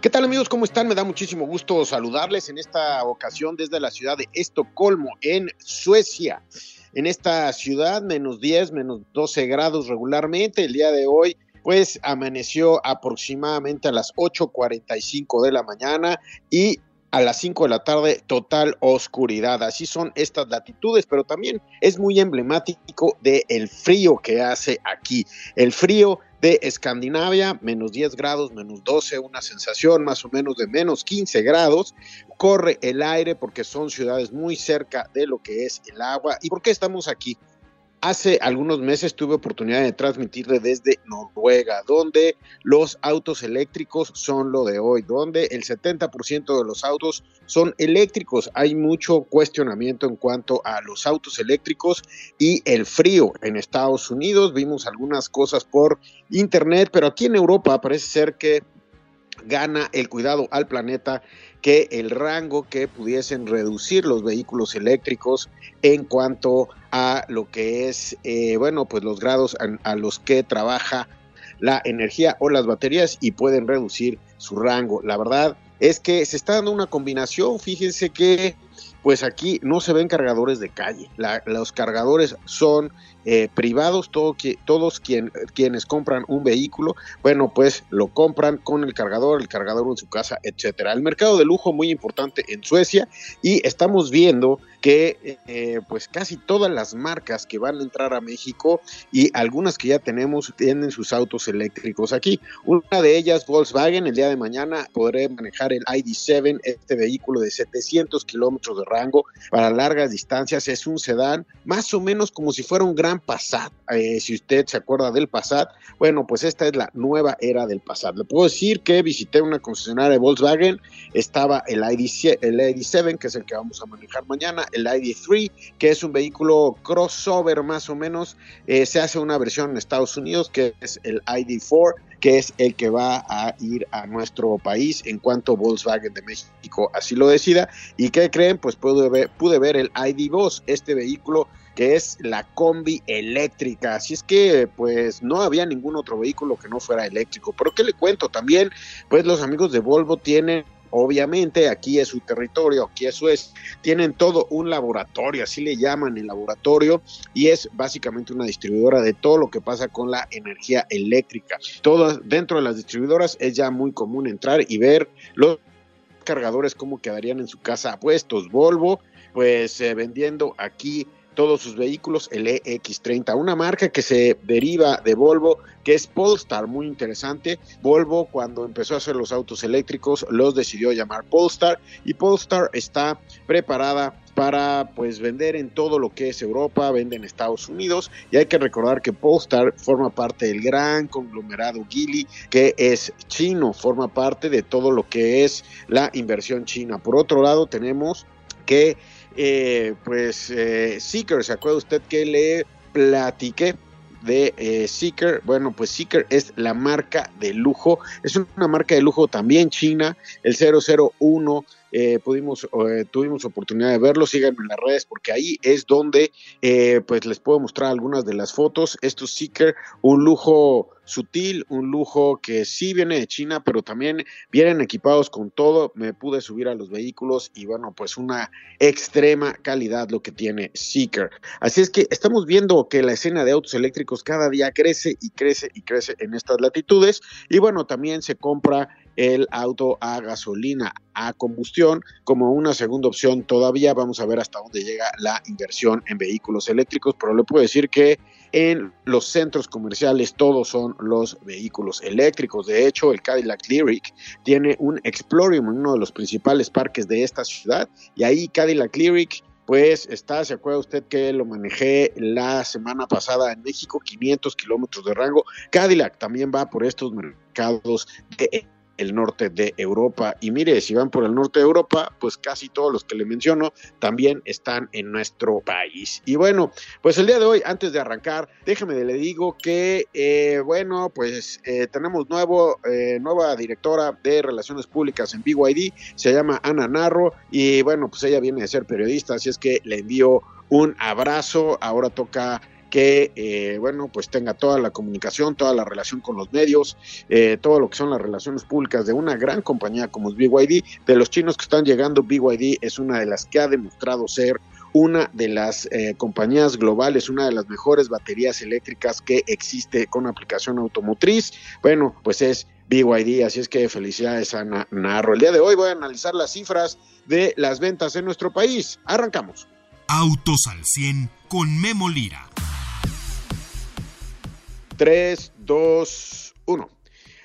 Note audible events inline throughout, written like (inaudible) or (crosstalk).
¿Qué tal amigos? ¿Cómo están? Me da muchísimo gusto saludarles en esta ocasión desde la ciudad de Estocolmo, en Suecia. En esta ciudad, menos 10, menos 12 grados regularmente. El día de hoy pues amaneció aproximadamente a las 8.45 de la mañana y a las 5 de la tarde total oscuridad. Así son estas latitudes, pero también es muy emblemático del frío que hace aquí. El frío de Escandinavia, menos 10 grados, menos 12, una sensación más o menos de menos 15 grados. Corre el aire porque son ciudades muy cerca de lo que es el agua. ¿Y por qué estamos aquí? Hace algunos meses tuve oportunidad de transmitirle desde Noruega, donde los autos eléctricos son lo de hoy, donde el 70% de los autos son eléctricos. Hay mucho cuestionamiento en cuanto a los autos eléctricos y el frío en Estados Unidos. Vimos algunas cosas por internet, pero aquí en Europa parece ser que gana el cuidado al planeta que el rango que pudiesen reducir los vehículos eléctricos en cuanto a lo que es, eh, bueno, pues los grados a, a los que trabaja la energía o las baterías y pueden reducir su rango. La verdad es que se está dando una combinación, fíjense que pues aquí no se ven cargadores de calle. los cargadores son eh, privados, todo, todos quien, quienes compran un vehículo, bueno, pues lo compran con el cargador, el cargador en su casa, etcétera. El mercado de lujo muy importante en Suecia y estamos viendo que eh, pues casi todas las marcas que van a entrar a México y algunas que ya tenemos tienen sus autos eléctricos aquí. Una de ellas, Volkswagen, el día de mañana podré manejar el ID7, este vehículo de 700 kilómetros de rango para largas distancias. Es un sedán más o menos como si fuera un gran Passat. Eh, si usted se acuerda del Passat, bueno, pues esta es la nueva era del Passat. Le puedo decir que visité una concesionaria de Volkswagen, estaba el, ID, el ID7, que es el que vamos a manejar mañana, el ID3, que es un vehículo crossover más o menos. Eh, se hace una versión en Estados Unidos que es el ID4 que es el que va a ir a nuestro país en cuanto Volkswagen de México así lo decida. ¿Y qué creen? Pues pude ver, pude ver el ID2, este vehículo que es la combi eléctrica. Así es que pues no había ningún otro vehículo que no fuera eléctrico. Pero ¿qué le cuento? También pues los amigos de Volvo tienen Obviamente aquí es su territorio, aquí eso es, tienen todo un laboratorio, así le llaman el laboratorio, y es básicamente una distribuidora de todo lo que pasa con la energía eléctrica. Todo dentro de las distribuidoras es ya muy común entrar y ver los cargadores cómo quedarían en su casa puestos. Volvo, pues eh, vendiendo aquí todos sus vehículos, el EX30, una marca que se deriva de Volvo, que es Polestar, muy interesante. Volvo cuando empezó a hacer los autos eléctricos los decidió llamar Polestar y Polestar está preparada para pues vender en todo lo que es Europa, vende en Estados Unidos y hay que recordar que Polestar forma parte del gran conglomerado Geely que es chino, forma parte de todo lo que es la inversión china. Por otro lado tenemos que eh, pues eh, Seeker, ¿se acuerda usted que le platiqué? de eh, Seeker. Bueno, pues Seeker es la marca de lujo, es una marca de lujo también china, el 001 eh, pudimos, eh, tuvimos oportunidad de verlo, síganme en las redes porque ahí es donde eh, pues les puedo mostrar algunas de las fotos. Esto es Seeker, un lujo sutil, un lujo que sí viene de China, pero también vienen equipados con todo. Me pude subir a los vehículos y bueno, pues una extrema calidad lo que tiene Seeker. Así es que estamos viendo que la escena de autos eléctricos cada día crece y crece y crece en estas latitudes y bueno, también se compra el auto a gasolina, a combustión, como una segunda opción todavía. Vamos a ver hasta dónde llega la inversión en vehículos eléctricos, pero le puedo decir que en los centros comerciales todos son los vehículos eléctricos. De hecho, el Cadillac Lyric tiene un Explorium en uno de los principales parques de esta ciudad y ahí Cadillac Lyric pues está, se acuerda usted que lo manejé la semana pasada en México, 500 kilómetros de rango. Cadillac también va por estos mercados de el norte de Europa. Y mire, si van por el norte de Europa, pues casi todos los que le menciono también están en nuestro país. Y bueno, pues el día de hoy, antes de arrancar, déjeme le digo que, eh, bueno, pues eh, tenemos nuevo, eh, nueva directora de Relaciones Públicas en BYD, se llama Ana Narro, y bueno, pues ella viene de ser periodista, así es que le envío un abrazo. Ahora toca que, eh, bueno, pues tenga toda la comunicación, toda la relación con los medios, eh, todo lo que son las relaciones públicas de una gran compañía como es BYD. De los chinos que están llegando, BYD es una de las que ha demostrado ser una de las eh, compañías globales, una de las mejores baterías eléctricas que existe con aplicación automotriz. Bueno, pues es BYD, así es que felicidades a Narro. El día de hoy voy a analizar las cifras de las ventas en nuestro país. Arrancamos. Autos al 100 con Memo Lira. 3, 2, 1.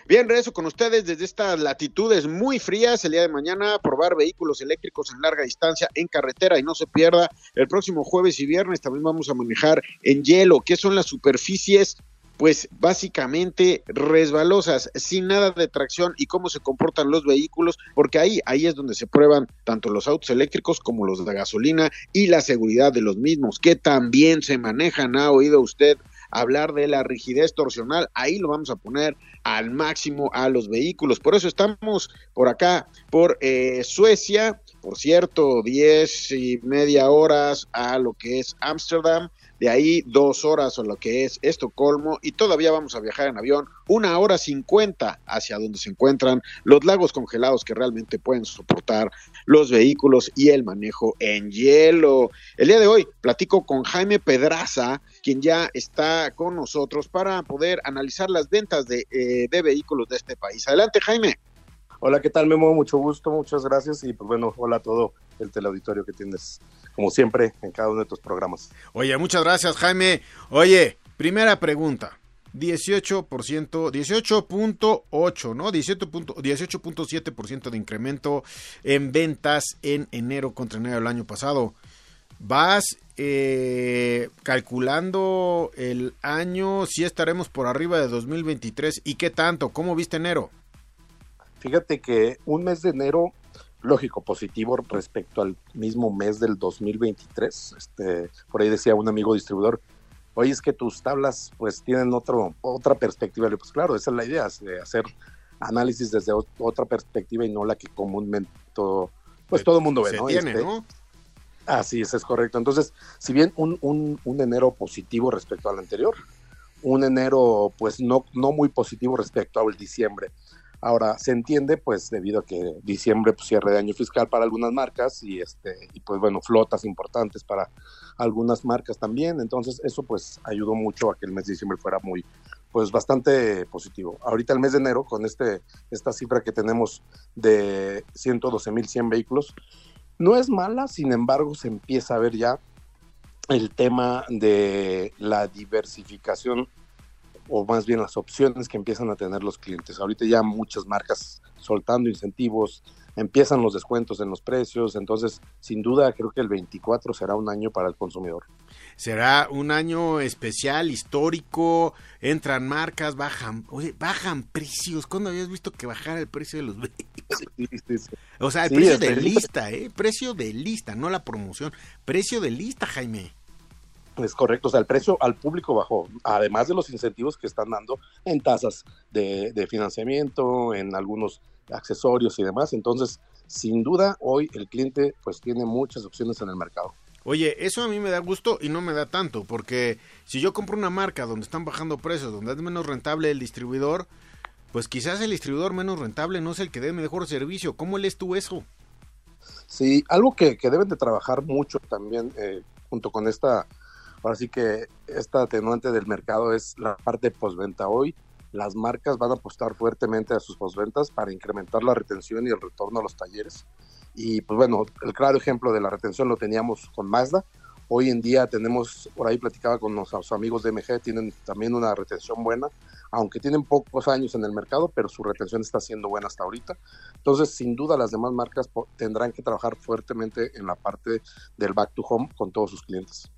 Bien, regreso con ustedes desde estas latitudes muy frías. El día de mañana, probar vehículos eléctricos en larga distancia en carretera y no se pierda. El próximo jueves y viernes también vamos a manejar en hielo. ¿Qué son las superficies? Pues básicamente resbalosas, sin nada de tracción y cómo se comportan los vehículos, porque ahí, ahí es donde se prueban tanto los autos eléctricos como los de gasolina y la seguridad de los mismos, que también se manejan. ¿Ha oído usted hablar de la rigidez torsional, ahí lo vamos a poner al máximo a los vehículos. Por eso estamos por acá, por eh, Suecia, por cierto, diez y media horas a lo que es Ámsterdam de ahí dos horas o lo que es Estocolmo y todavía vamos a viajar en avión una hora cincuenta hacia donde se encuentran los lagos congelados que realmente pueden soportar los vehículos y el manejo en hielo. El día de hoy platico con Jaime Pedraza, quien ya está con nosotros para poder analizar las ventas de, eh, de vehículos de este país. Adelante, Jaime. Hola, ¿qué tal, Memo? Mucho gusto, muchas gracias y pues bueno, hola a todo el teleauditorio que tienes, como siempre, en cada uno de tus programas. Oye, muchas gracias, Jaime. Oye, primera pregunta. 18%, 18.8, ¿no? 18.7% de incremento en ventas en enero contra enero del año pasado. Vas eh, calculando el año, si estaremos por arriba de 2023 y qué tanto, ¿cómo viste enero? Fíjate que un mes de enero, lógico, positivo respecto al mismo mes del 2023. Este, por ahí decía un amigo distribuidor, oye, es que tus tablas pues tienen otro, otra perspectiva. Pues claro, esa es la idea, de hacer análisis desde otra perspectiva y no la que comúnmente todo, pues todo el mundo ve, ¿no? Tiene, este, ¿no? Así es, es correcto. Entonces, si bien un, un, un, enero positivo respecto al anterior, un enero pues no, no muy positivo respecto al diciembre. Ahora, se entiende, pues, debido a que diciembre, pues, cierre de año fiscal para algunas marcas y, este, y pues, bueno, flotas importantes para algunas marcas también. Entonces, eso, pues, ayudó mucho a que el mes de diciembre fuera muy, pues, bastante positivo. Ahorita el mes de enero, con este, esta cifra que tenemos de 112.100 vehículos, no es mala, sin embargo, se empieza a ver ya el tema de la diversificación o más bien las opciones que empiezan a tener los clientes. Ahorita ya muchas marcas soltando incentivos, empiezan los descuentos en los precios, entonces sin duda creo que el 24 será un año para el consumidor. Será un año especial, histórico, entran marcas, bajan, oye, bajan precios. ¿Cuándo habías visto que bajara el precio de los vehículos? (laughs) O sea, el precio de lista, ¿eh? Precio de lista, no la promoción. Precio de lista, Jaime. Es correcto, o sea, el precio al público bajó, además de los incentivos que están dando en tasas de, financiamiento, en algunos accesorios y demás. Entonces, sin duda, hoy el cliente pues tiene muchas opciones en el mercado. Oye, eso a mí me da gusto y no me da tanto, porque si yo compro una marca donde están bajando precios, donde es menos rentable el distribuidor, pues quizás el distribuidor menos rentable no es el que dé mejor servicio. ¿Cómo lees tú eso? Sí, algo que, deben de trabajar mucho también eh, junto con esta Ahora sí que esta atenuante del mercado es la parte postventa. Hoy las marcas van a apostar fuertemente a sus postventas para incrementar la retención y el retorno a los talleres. Y pues bueno, el claro ejemplo de la retención lo teníamos con Mazda. Hoy en día tenemos, por ahí platicaba con nuestros amigos de MG, tienen también una retención buena, aunque tienen pocos años en el mercado, pero su retención está siendo buena hasta ahorita. Entonces, sin duda, las demás marcas tendrán que trabajar fuertemente en la parte del back to home con todos sus clientes.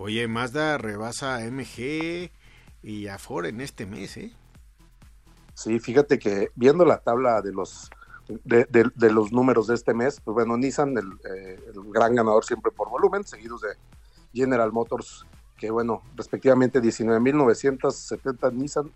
Oye, Mazda rebasa a MG y a Ford en este mes, ¿eh? Sí, fíjate que viendo la tabla de los de, los números de este mes, pues bueno, Nissan, el, eh, el, gran ganador siempre por volumen, seguidos de General Motors, que bueno, respectivamente 19.970 Nissan,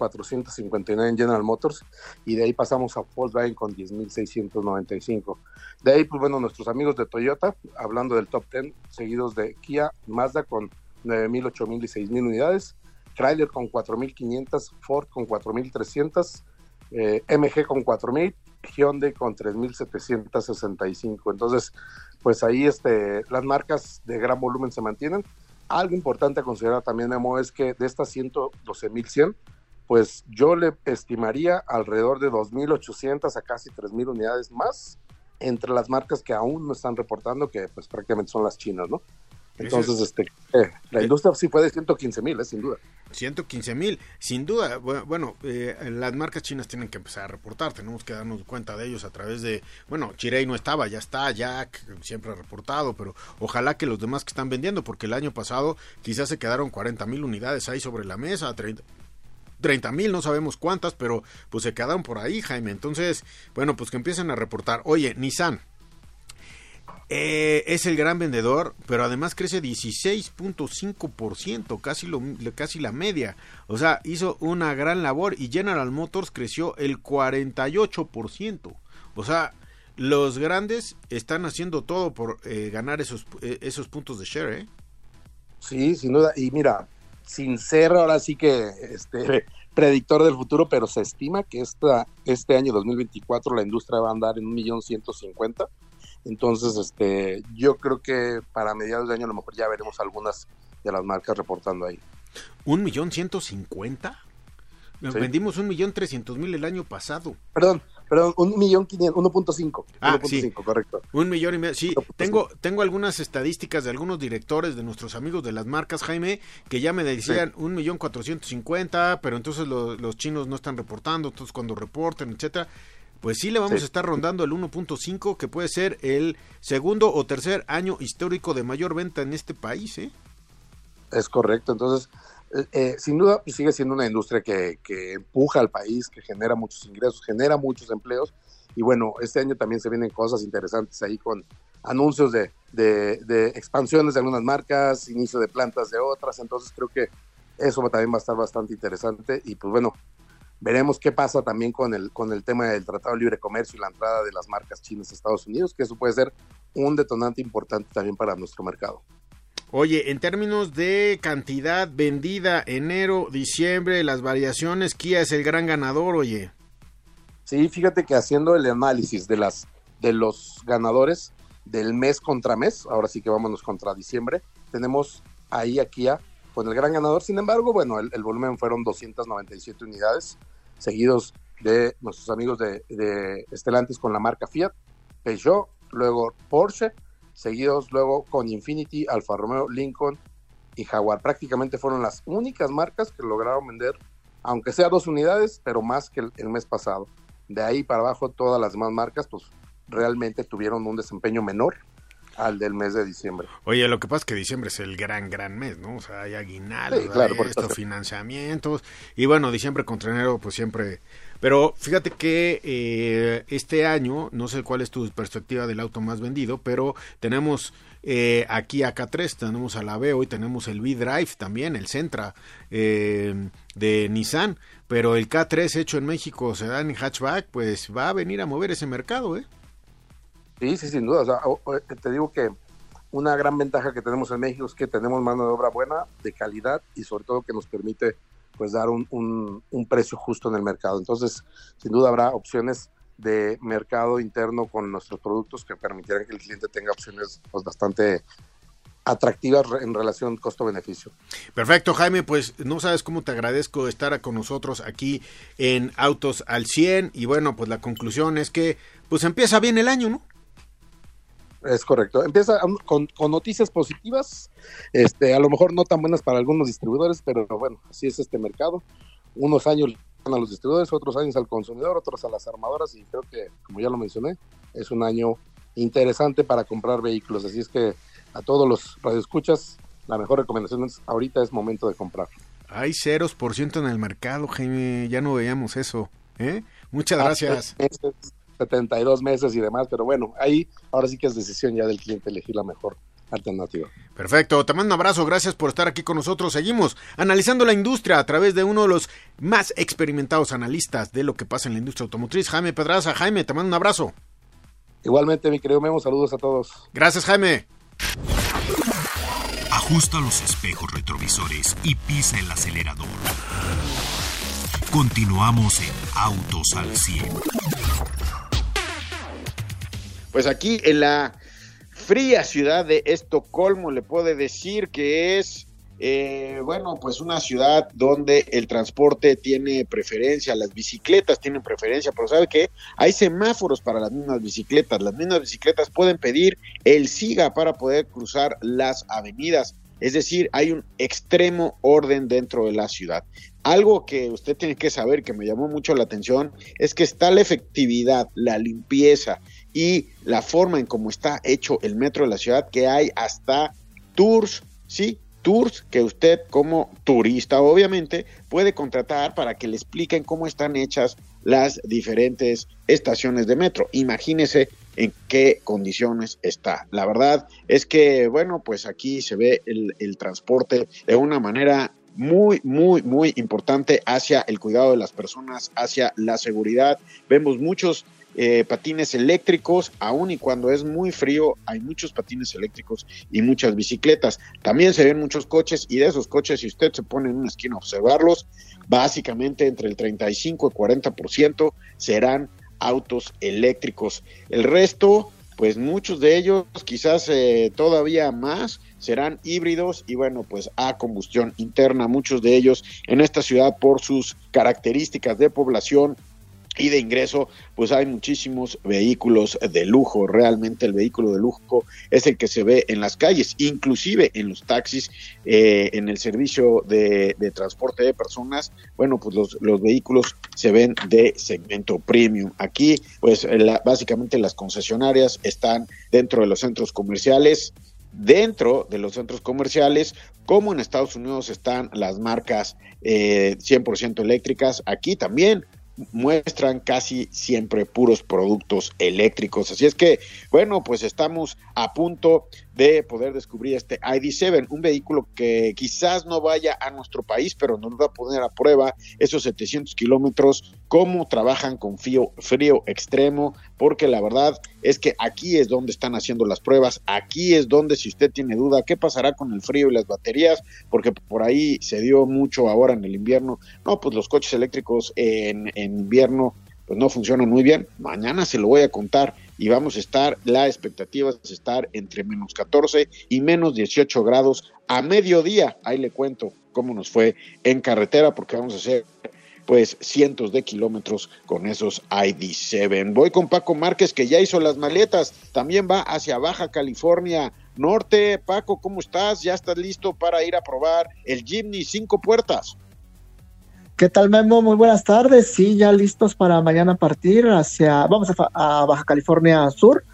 15.459 General Motors, y de ahí pasamos a Volkswagen con 10.695. De ahí, pues bueno, nuestros amigos de Toyota, hablando del top 10, seguidos de Kia, Mazda con 9.000, 8.000 y 6.000 unidades, Chrysler con 4.500, Ford con 4.300, eh, MG con 4.000, Hyundai con 3.765. Entonces, pues ahí este, las marcas de gran volumen se mantienen. Algo importante a considerar también, Memo, es que de estas 112.100, pues yo le estimaría alrededor de 2.800 a casi 3.000 unidades más entre las marcas que aún no están reportando, que pues prácticamente son las chinas, ¿no? Entonces, este, eh, la industria sí fue de 115 mil, eh, sin duda. 115 mil, sin duda. Bueno, eh, las marcas chinas tienen que empezar a reportar, tenemos que darnos cuenta de ellos a través de, bueno, Chirei no estaba, ya está, Jack siempre ha reportado, pero ojalá que los demás que están vendiendo, porque el año pasado quizás se quedaron 40 mil unidades ahí sobre la mesa, 30 mil, no sabemos cuántas, pero pues se quedaron por ahí, Jaime. Entonces, bueno, pues que empiecen a reportar. Oye, Nissan, eh, es el gran vendedor, pero además crece 16.5%, casi, casi la media. O sea, hizo una gran labor y General Motors creció el 48%. O sea, los grandes están haciendo todo por eh, ganar esos, eh, esos puntos de share, ¿eh? Sí, sin duda. Y mira, sin ser ahora sí que este predictor del futuro, pero se estima que esta, este año 2024 la industria va a andar en un millón ciento cincuenta entonces, este, yo creo que para mediados de año a lo mejor ya veremos algunas de las marcas reportando ahí. ¿Un millón ciento cincuenta? Vendimos un millón trescientos mil el año pasado. Perdón, perdón, un millón quinientos, uno punto cinco. Ah, sí. correcto. Un millón y medio. Sí, tengo, tengo algunas estadísticas de algunos directores de nuestros amigos de las marcas, Jaime, que ya me decían un millón cuatrocientos cincuenta, pero entonces los chinos no están reportando, entonces cuando reporten, etcétera pues sí le vamos a estar rondando el 1.5, que puede ser el segundo o tercer año histórico de mayor venta en este país. ¿eh? Es correcto, entonces, eh, sin duda pues, sigue siendo una industria que, empuja al país, que genera muchos ingresos, genera muchos empleos, y bueno, este año también se vienen cosas interesantes ahí con anuncios de, de, de expansiones de algunas marcas, inicio de plantas de otras, entonces creo que eso también va a estar bastante interesante, y pues bueno, Veremos qué pasa también con el, con el tema del Tratado de Libre Comercio y la entrada de las marcas chinas a Estados Unidos, que eso puede ser un detonante importante también para nuestro mercado. Oye, en términos de cantidad vendida enero, diciembre, las variaciones, Kia es el gran ganador, oye. Sí, fíjate que haciendo el análisis de las de los ganadores del mes contra mes, ahora sí que vámonos contra diciembre, tenemos ahí a Kia con el gran ganador. Sin embargo, bueno, el, volumen fueron 297 unidades, seguidos de nuestros amigos de, de Estelantis con la marca Fiat, Peugeot, luego Porsche, seguidos luego con Infinity, Alfa Romeo, Lincoln y Jaguar. Prácticamente fueron las únicas marcas que lograron vender, aunque sea dos unidades, pero más que el, el mes pasado. De ahí para abajo todas las demás marcas pues realmente tuvieron un desempeño menor al del mes de diciembre. Oye, lo que pasa es que diciembre es el gran, gran mes, ¿no? O sea, hay aguinaldos, claro, estos financiamientos, y bueno, diciembre contra enero, pues siempre... Pero fíjate que eh, este año, no sé cuál es tu perspectiva del auto más vendido, pero tenemos eh, aquí a K3, tenemos a la Veo y tenemos el V-Drive también, el Centra eh, de Nissan, pero el K3 hecho en México, se da en hatchback, pues va a venir a mover ese mercado, ¿eh? Sí, sí, sin duda. te digo que una gran ventaja que tenemos en México es que tenemos mano de obra buena, de calidad y sobre todo que nos permite pues dar un, un, precio justo en el mercado. Entonces, sin duda habrá opciones de mercado interno con nuestros productos que permitirán que el cliente tenga opciones pues, bastante atractivas en relación costo-beneficio. Perfecto, Jaime, pues no sabes cómo te agradezco estar con nosotros aquí en Autos al 100 y bueno, pues la conclusión es que pues empieza bien el año, ¿no? Es correcto. Empieza con, noticias positivas, este, a lo mejor no tan buenas para algunos distribuidores, pero bueno, así es este mercado. Unos años a los distribuidores, otros años al consumidor, otros a las armadoras y creo que, como ya lo mencioné, es un año interesante para comprar vehículos. Así es que a todos los radioescuchas, la mejor recomendación es ahorita es momento de comprar. Hay ceros por ciento en el mercado, Jaime, ya no veíamos eso. ¿eh? Muchas gracias. 72 meses y demás, pero bueno, ahí ahora sí que es decisión ya del cliente elegir la mejor alternativa. Perfecto, te mando un abrazo, gracias por estar aquí con nosotros. Seguimos analizando la industria a través de uno de los más experimentados analistas de lo que pasa en la industria automotriz, Jaime Pedraza. Jaime, te mando un abrazo. Igualmente, mi querido Memo, saludos a todos. Gracias, Jaime. Ajusta los espejos retrovisores y pisa el acelerador. Continuamos en Autos al 100. Pues aquí en la fría ciudad de Estocolmo le puede decir que es, eh, bueno, pues una ciudad donde el transporte tiene preferencia, las bicicletas tienen preferencia, pero ¿sabe qué? Hay semáforos para las mismas bicicletas, las mismas bicicletas pueden pedir el SIGA para poder cruzar las avenidas. Es decir, hay un extremo orden dentro de la ciudad. Algo que usted tiene que saber que me llamó mucho la atención es que está la efectividad, la limpieza y la forma en cómo está hecho el metro de la ciudad, que hay hasta tours, ¿sí? Tours que usted como turista obviamente puede contratar para que le expliquen cómo están hechas las diferentes estaciones de metro. Imagínese en qué condiciones está. La verdad es que, bueno, pues aquí se ve el, el transporte de una manera muy, muy, muy importante hacia el cuidado de las personas, hacia la seguridad. Vemos muchos eh, patines eléctricos, aun y cuando es muy frío, hay muchos patines eléctricos y muchas bicicletas. También se ven muchos coches y de esos coches, si usted se pone en una esquina a observarlos, básicamente entre el 35 y 40% serán autos eléctricos. El resto, pues muchos de ellos, quizás eh, todavía más, serán híbridos y bueno, pues a combustión interna, muchos de ellos en esta ciudad por sus características de población y de ingreso, pues hay muchísimos vehículos de lujo. Realmente el vehículo de lujo es el que se ve en las calles, inclusive en los taxis, eh, en el servicio de, transporte de personas. Bueno, pues los, los, vehículos se ven de segmento premium. Aquí, pues básicamente las concesionarias están dentro de los centros comerciales dentro de los centros comerciales, como en Estados Unidos están las marcas eh, 100% eléctricas, aquí también muestran casi siempre puros productos eléctricos. Así es que, bueno, pues estamos a punto de poder descubrir este ID7, un vehículo que quizás no vaya a nuestro país, pero nos va a poner a prueba esos 700 kilómetros, cómo trabajan con frío, frío extremo, porque la verdad es que aquí es donde están haciendo las pruebas, aquí es donde si usted tiene duda, ¿qué pasará con el frío y las baterías? Porque por ahí se dio mucho ahora en el invierno, no, pues los coches eléctricos en, en invierno pues no funcionan muy bien. Mañana se lo voy a contar y vamos a estar, la expectativa es estar entre menos 14 y menos 18 grados a mediodía. Ahí le cuento cómo nos fue en carretera porque vamos a hacer pues cientos de kilómetros con esos ID7. Voy con Paco Márquez que ya hizo las maletas, también va hacia Baja California Norte. Paco, ¿cómo estás? ¿Ya estás listo para ir a probar el Jimny cinco puertas? ¿Qué tal, Memo? Muy buenas tardes. Sí, ya listos para mañana partir hacia, vamos a, Baja California Sur.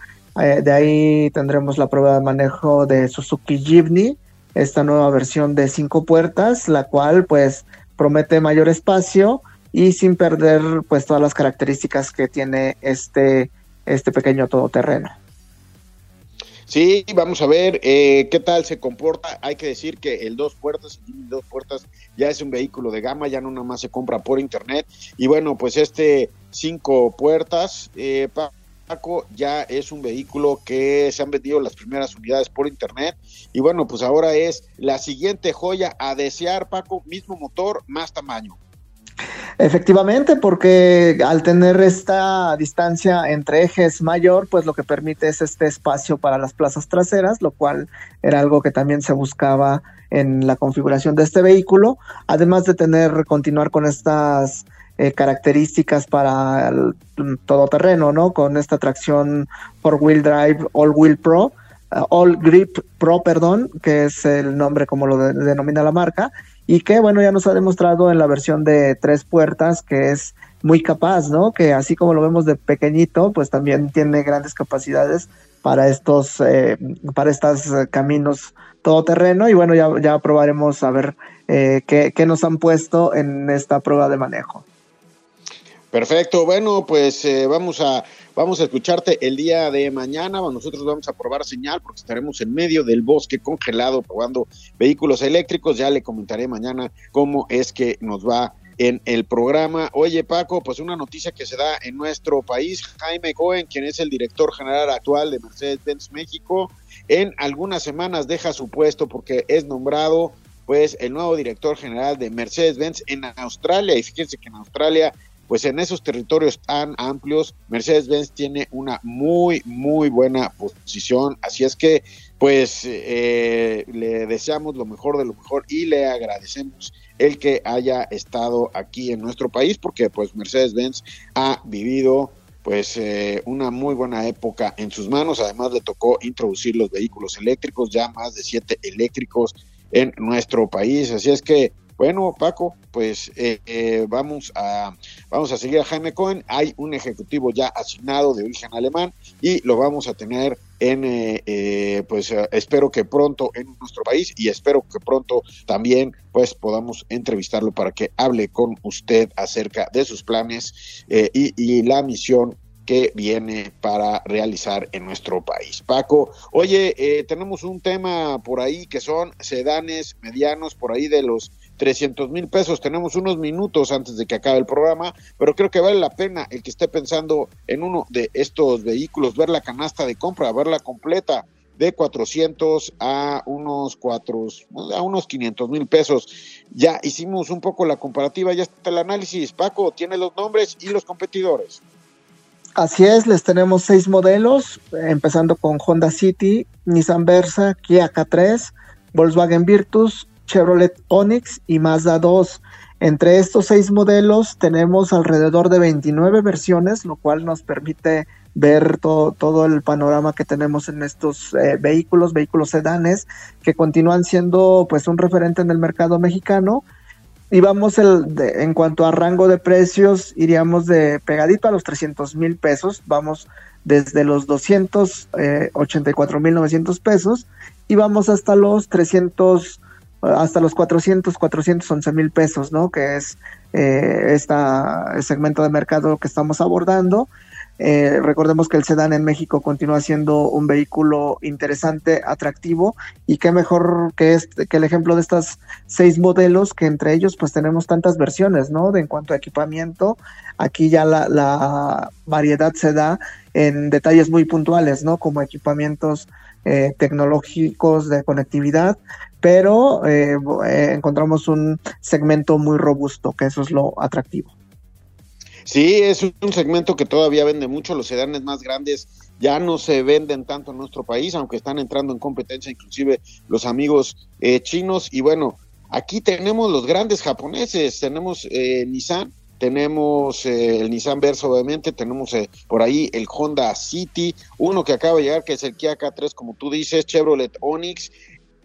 Eh, de ahí tendremos la prueba de manejo de Suzuki Jimny, esta nueva versión de cinco puertas, la cual pues promete mayor espacio y sin perder pues todas las características que tiene este, este pequeño todoterreno. Sí, vamos a ver eh, qué tal se comporta. Hay que decir que el dos puertas, el dos puertas ya es un vehículo de gama, ya no nada más se compra por internet. Y bueno, pues este cinco puertas, eh, Paco, ya es un vehículo que se han vendido las primeras unidades por internet. Y bueno, pues ahora es la siguiente joya a desear, Paco, mismo motor, más tamaño. Efectivamente, porque al tener esta distancia entre ejes mayor, pues lo que permite es este espacio para las plazas traseras, lo cual era algo que también se buscaba en la configuración de este vehículo, además de tener continuar con estas eh, características para el todoterreno, ¿no? Con esta tracción por wheel drive All Wheel Pro, uh, All Grip Pro, perdón, que es el nombre como lo denomina la marca, y que bueno, ya nos ha demostrado en la versión de tres puertas que es muy capaz, ¿no? Que así como lo vemos de pequeñito, pues también tiene grandes capacidades para estos, eh, para estos caminos todoterreno y bueno, ya, ya probaremos a ver eh, qué, qué nos han puesto en esta prueba de manejo. Perfecto, bueno, pues eh, vamos a vamos a escucharte el día de mañana. Nosotros vamos a probar señal porque estaremos en medio del bosque congelado probando vehículos eléctricos. Ya le comentaré mañana cómo es que nos va en el programa. Oye, Paco, pues una noticia que se da en nuestro país. Jaime Cohen, quien es el director general actual de Mercedes-Benz México, en algunas semanas deja su puesto porque es nombrado pues el nuevo director general de Mercedes-Benz en Australia. Y fíjense que en Australia pues en esos territorios tan amplios, Mercedes-Benz tiene una muy, muy buena posición. Así es que, pues, eh, le deseamos lo mejor de lo mejor y le agradecemos el que haya estado aquí en nuestro país, porque pues Mercedes-Benz ha vivido pues eh, una muy buena época en sus manos. Además le tocó introducir los vehículos eléctricos, ya más de siete eléctricos en nuestro país. Así es que bueno, Paco, pues eh, eh, vamos, a, vamos a seguir a Jaime Cohen. Hay un ejecutivo ya asignado de origen alemán y lo vamos a tener en, eh, pues espero que pronto en nuestro país y espero que pronto también pues podamos entrevistarlo para que hable con usted acerca de sus planes y, y la misión que viene para realizar en nuestro país. Paco, oye, tenemos un tema por ahí que son sedanes medianos, por ahí de los 300 mil pesos. Tenemos unos minutos antes de que acabe el programa, pero creo que vale la pena el que esté pensando en uno de estos vehículos, ver la canasta de compra, verla completa de 400 a unos cuatro, a unos 500 mil pesos. Ya hicimos un poco la comparativa, ya está el análisis. Paco, tiene los nombres y los competidores. Así es, les tenemos seis modelos, empezando con Honda City, Nissan Versa, Kia K3, Volkswagen Virtus, Chevrolet Onix y Mazda 2. Entre estos seis modelos tenemos alrededor de 29 versiones, lo cual nos permite ver todo, el panorama que tenemos en estos eh, vehículos, vehículos sedanes, que continúan siendo pues un referente en el mercado mexicano. Y vamos en cuanto a rango de precios, iríamos de pegadito a los 300 mil pesos, vamos desde los 284 eh, mil 900 pesos y vamos hasta los 300 hasta los 400, 411 mil pesos, ¿no? Que es eh, este segmento de mercado que estamos abordando. Eh, recordemos que el sedán en México continúa siendo un vehículo interesante, atractivo y qué mejor que este, que el ejemplo de estos seis modelos que entre ellos pues tenemos tantas versiones, ¿no? De en cuanto a equipamiento, aquí ya la, la variedad se da en detalles muy puntuales, ¿no? Como equipamientos eh, tecnológicos de conectividad, pero eh, eh, encontramos un segmento muy robusto, que eso es lo atractivo. Sí, es un segmento que todavía vende mucho, los sedanes más grandes ya no se venden tanto en nuestro país, aunque están entrando en competencia inclusive los amigos chinos. Y bueno, aquí tenemos los grandes japoneses, tenemos Nissan, tenemos eh, el Nissan Versa, obviamente, tenemos eh, por ahí el Honda City, uno que acaba de llegar, que es el Kia K3, como tú dices, Chevrolet Onix,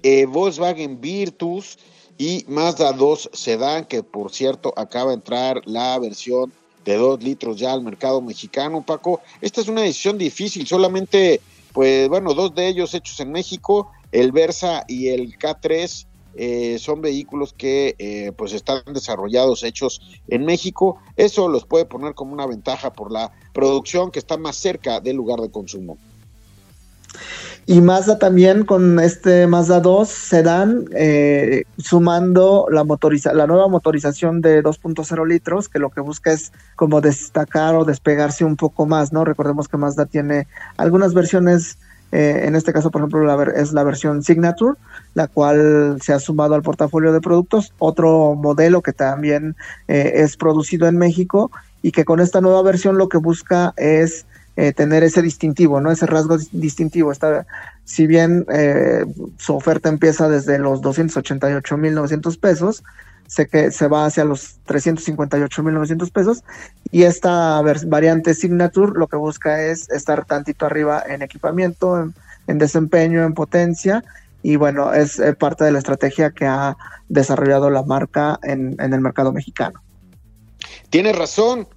eh, Volkswagen Virtus y Mazda 2 Sedan, que por cierto acaba de entrar la versión de 2 litros ya al mercado mexicano, Paco. Esta es una decisión difícil, solamente, pues bueno, dos de ellos hechos en México, el Versa y el K3 eh, son vehículos que eh, pues están desarrollados, hechos en México. Eso los puede poner como una ventaja por la producción que está más cerca del lugar de consumo. Y Mazda también con este Mazda 2 se dan eh, sumando la, motoriza la nueva motorización de 2.0 litros, que lo que busca es como destacar o despegarse un poco más, ¿no? Recordemos que Mazda tiene algunas versiones eh, en este caso, por ejemplo, es la versión Signature, la cual se ha sumado al portafolio de productos. Otro modelo que también eh, es producido en México y que con esta nueva versión lo que busca es eh, tener ese distintivo, ¿no? Ese rasgo distintivo. Está, si bien su oferta empieza desde los 288.900 pesos, sé que se va hacia los 358.900 pesos y esta variante Signature lo que busca es estar tantito arriba en equipamiento, en, desempeño, en potencia y bueno, es eh, parte de la estrategia que ha desarrollado la marca en, en el mercado mexicano. Tiene razón,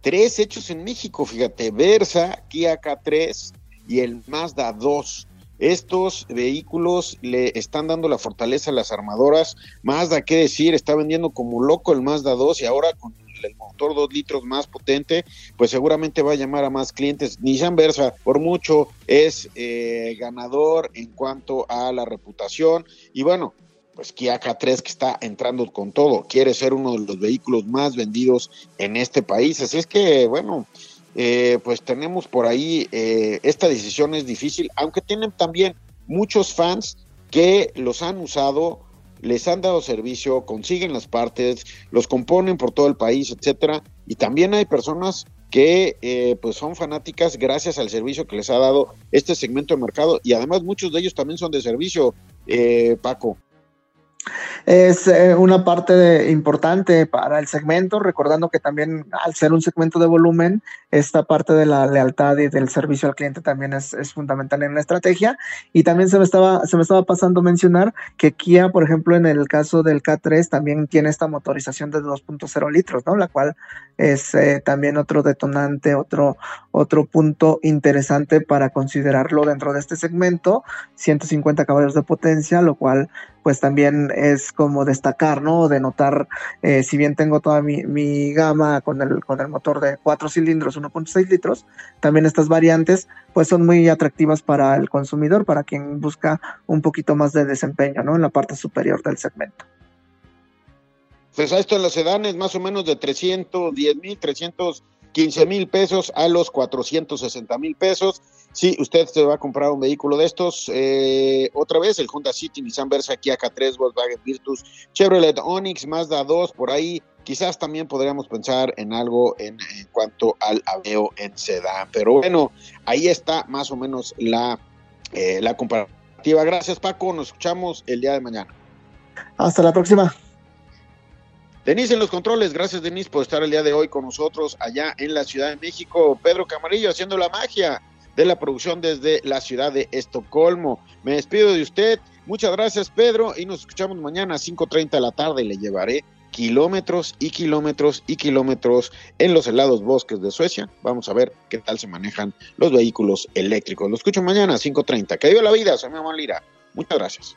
tres hechos en México, fíjate, Versa, Kia K3 y el Mazda 2 estos vehículos le están dando la fortaleza a las armadoras. Mazda, qué decir, está vendiendo como loco el Mazda 2 y ahora con el motor 2 litros más potente, pues seguramente va a llamar a más clientes. Nissan Versa, por mucho, es eh, ganador en cuanto a la reputación. Y bueno, pues Kia K3 que está entrando con todo, quiere ser uno de los vehículos más vendidos en este país. Así es que, bueno, eh, pues tenemos por ahí, eh, esta decisión es difícil, aunque tienen también muchos fans que los han usado, les han dado servicio, consiguen las partes, los componen por todo el país, etcétera, y también hay personas que eh, pues son fanáticas gracias al servicio que les ha dado este segmento de mercado y además muchos de ellos también son de servicio, Paco es eh, una parte importante para el segmento, recordando que también al ser un segmento de volumen, esta parte de la lealtad y del servicio al cliente también es, fundamental en la estrategia. Y también se me estaba, se me estaba pasando mencionar que Kia, por ejemplo, en el caso del K3, también tiene esta motorización de 2.0 litros, ¿no? La cual es eh, también otro detonante, otro, otro punto interesante para considerarlo dentro de este segmento, 150 caballos de potencia, lo cual pues también es como destacar, ¿no? De notar, eh, si bien tengo toda mi, gama con el, con el motor de cuatro cilindros, 1.6 litros, también estas variantes pues son muy atractivas para el consumidor, para quien busca un poquito más de desempeño, ¿no? En la parte superior del segmento. Pues esto en los sedanes más o menos de 310 mil, 315 mil pesos a los 460 mil pesos si usted se va a comprar un vehículo de estos, eh, otra vez el Honda City, Nissan Versa, Kia K3, Volkswagen Virtus, Chevrolet Onix, Mazda 2, por ahí quizás también podríamos pensar en algo en, cuanto al aveo en sedán. Pero bueno, ahí está más o menos la, eh, la comparativa. Gracias Paco, nos escuchamos el día de mañana. Hasta la próxima. Denise en los controles, gracias Denise por estar el día de hoy con nosotros allá en la Ciudad de México. Pedro Camarillo haciendo la magia de la producción desde la ciudad de Estocolmo. Me despido de usted. Muchas gracias, Pedro, y nos escuchamos mañana a 5.30 de la tarde. Le llevaré kilómetros y kilómetros y kilómetros en los helados bosques de Suecia. Vamos a ver qué tal se manejan los vehículos eléctricos. Lo escucho mañana a 5.30. Que viva la vida, soy mi Lira. Muchas gracias.